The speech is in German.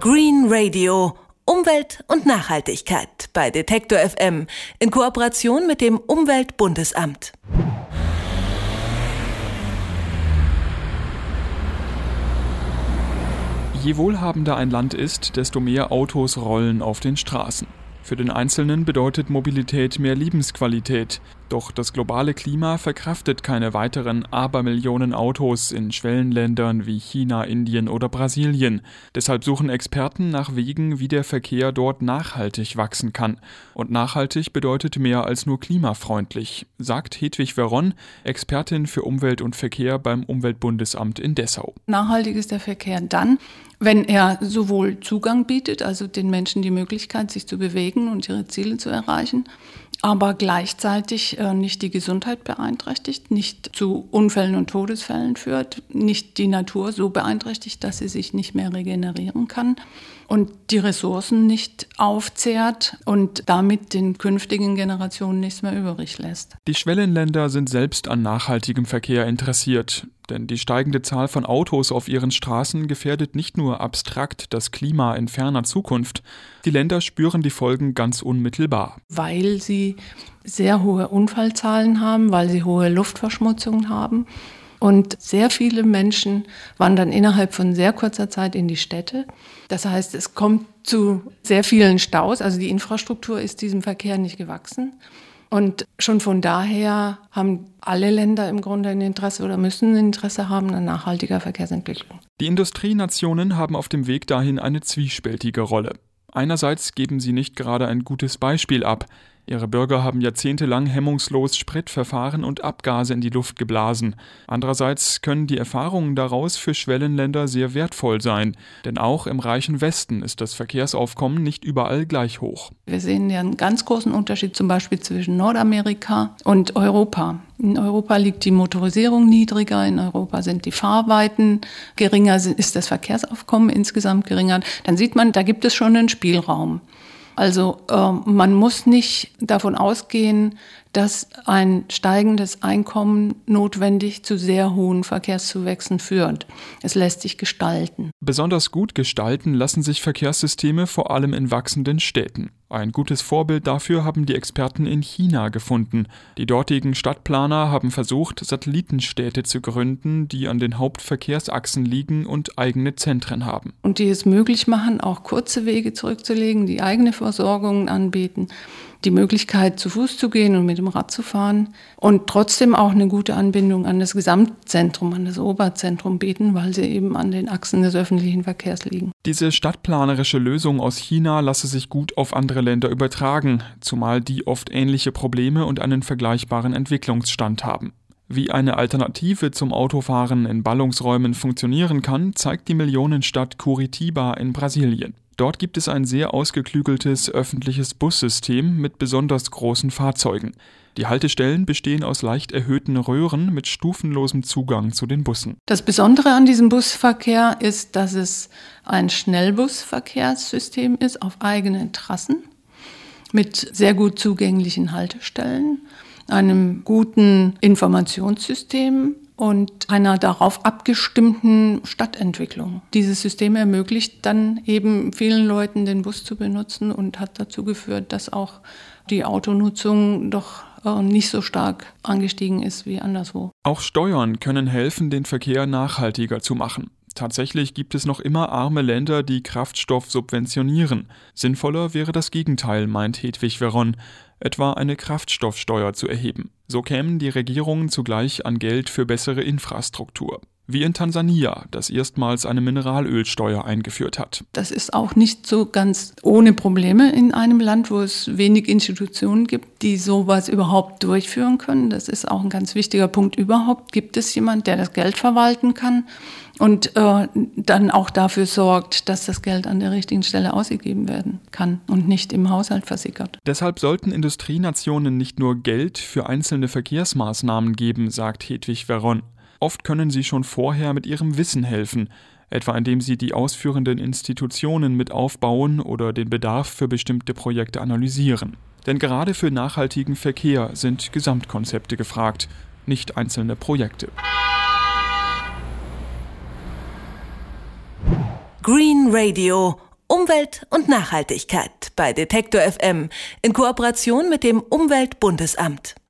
Green Radio. Umwelt und Nachhaltigkeit bei Detektor FM in Kooperation mit dem Umweltbundesamt. Je wohlhabender ein Land ist, desto mehr Autos rollen auf den Straßen. Für den Einzelnen bedeutet Mobilität mehr Lebensqualität. Doch das globale Klima verkraftet keine weiteren Abermillionen Autos in Schwellenländern wie China, Indien oder Brasilien. Deshalb suchen Experten nach Wegen, wie der Verkehr dort nachhaltig wachsen kann. Und nachhaltig bedeutet mehr als nur klimafreundlich, sagt Hedwig Veron, Expertin für Umwelt und Verkehr beim Umweltbundesamt in Dessau. Nachhaltig ist der Verkehr dann, wenn er sowohl Zugang bietet, also den Menschen die Möglichkeit, sich zu bewegen und ihre Ziele zu erreichen, aber gleichzeitig äh, nicht die Gesundheit beeinträchtigt, nicht zu Unfällen und Todesfällen führt, nicht die Natur so beeinträchtigt, dass sie sich nicht mehr regenerieren kann und die Ressourcen nicht aufzehrt und damit den künftigen Generationen nichts mehr übrig lässt. Die Schwellenländer sind selbst an nachhaltigem Verkehr interessiert. Denn die steigende Zahl von Autos auf ihren Straßen gefährdet nicht nur abstrakt das Klima in ferner Zukunft, die Länder spüren die Folgen ganz unmittelbar. Weil sie sehr hohe Unfallzahlen haben, weil sie hohe Luftverschmutzungen haben. Und sehr viele Menschen wandern innerhalb von sehr kurzer Zeit in die Städte. Das heißt, es kommt zu sehr vielen Staus. Also die Infrastruktur ist diesem Verkehr nicht gewachsen. Und schon von daher haben alle Länder im Grunde ein Interesse oder müssen ein Interesse haben an nachhaltiger Verkehrsentwicklung. Die Industrienationen haben auf dem Weg dahin eine zwiespältige Rolle. Einerseits geben sie nicht gerade ein gutes Beispiel ab. Ihre Bürger haben jahrzehntelang hemmungslos Spritverfahren und Abgase in die Luft geblasen. Andererseits können die Erfahrungen daraus für Schwellenländer sehr wertvoll sein, denn auch im reichen Westen ist das Verkehrsaufkommen nicht überall gleich hoch. Wir sehen ja einen ganz großen Unterschied zum Beispiel zwischen Nordamerika und Europa. In Europa liegt die Motorisierung niedriger, in Europa sind die Fahrweiten geringer, ist das Verkehrsaufkommen insgesamt geringer. Dann sieht man, da gibt es schon einen Spielraum. Also äh, man muss nicht davon ausgehen, dass ein steigendes Einkommen notwendig zu sehr hohen Verkehrszuwächsen führt. Es lässt sich gestalten. Besonders gut gestalten lassen sich Verkehrssysteme vor allem in wachsenden Städten. Ein gutes Vorbild dafür haben die Experten in China gefunden. Die dortigen Stadtplaner haben versucht, Satellitenstädte zu gründen, die an den Hauptverkehrsachsen liegen und eigene Zentren haben. Und die es möglich machen, auch kurze Wege zurückzulegen, die eigene Versorgung anbieten die Möglichkeit, zu Fuß zu gehen und mit dem Rad zu fahren und trotzdem auch eine gute Anbindung an das Gesamtzentrum, an das Oberzentrum bieten, weil sie eben an den Achsen des öffentlichen Verkehrs liegen. Diese stadtplanerische Lösung aus China lasse sich gut auf andere Länder übertragen, zumal die oft ähnliche Probleme und einen vergleichbaren Entwicklungsstand haben. Wie eine Alternative zum Autofahren in Ballungsräumen funktionieren kann, zeigt die Millionenstadt Curitiba in Brasilien. Dort gibt es ein sehr ausgeklügeltes öffentliches Bussystem mit besonders großen Fahrzeugen. Die Haltestellen bestehen aus leicht erhöhten Röhren mit stufenlosem Zugang zu den Bussen. Das Besondere an diesem Busverkehr ist, dass es ein Schnellbusverkehrssystem ist auf eigenen Trassen mit sehr gut zugänglichen Haltestellen, einem guten Informationssystem und einer darauf abgestimmten Stadtentwicklung. Dieses System ermöglicht dann eben vielen Leuten den Bus zu benutzen und hat dazu geführt, dass auch die Autonutzung doch äh, nicht so stark angestiegen ist wie anderswo. Auch Steuern können helfen, den Verkehr nachhaltiger zu machen. Tatsächlich gibt es noch immer arme Länder, die Kraftstoff subventionieren. Sinnvoller wäre das Gegenteil, meint Hedwig Veron etwa eine Kraftstoffsteuer zu erheben. So kämen die Regierungen zugleich an Geld für bessere Infrastruktur. Wie in Tansania, das erstmals eine Mineralölsteuer eingeführt hat. Das ist auch nicht so ganz ohne Probleme in einem Land, wo es wenig Institutionen gibt, die sowas überhaupt durchführen können. Das ist auch ein ganz wichtiger Punkt überhaupt. Gibt es jemand, der das Geld verwalten kann? und äh, dann auch dafür sorgt, dass das Geld an der richtigen Stelle ausgegeben werden kann und nicht im Haushalt versickert. Deshalb sollten Industrienationen nicht nur Geld für einzelne Verkehrsmaßnahmen geben, sagt Hedwig Veron. Oft können sie schon vorher mit ihrem Wissen helfen, etwa indem sie die ausführenden Institutionen mit aufbauen oder den Bedarf für bestimmte Projekte analysieren. Denn gerade für nachhaltigen Verkehr sind Gesamtkonzepte gefragt, nicht einzelne Projekte. Green Radio. Umwelt und Nachhaltigkeit bei Detektor FM in Kooperation mit dem Umweltbundesamt.